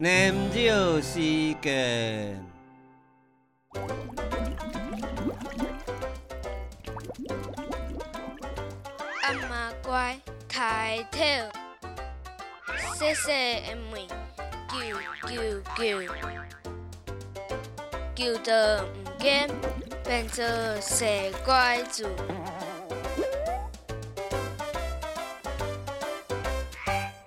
念旧时间，阿妈乖，开头。细细的门，救救救，救到唔见，变做小乖猪。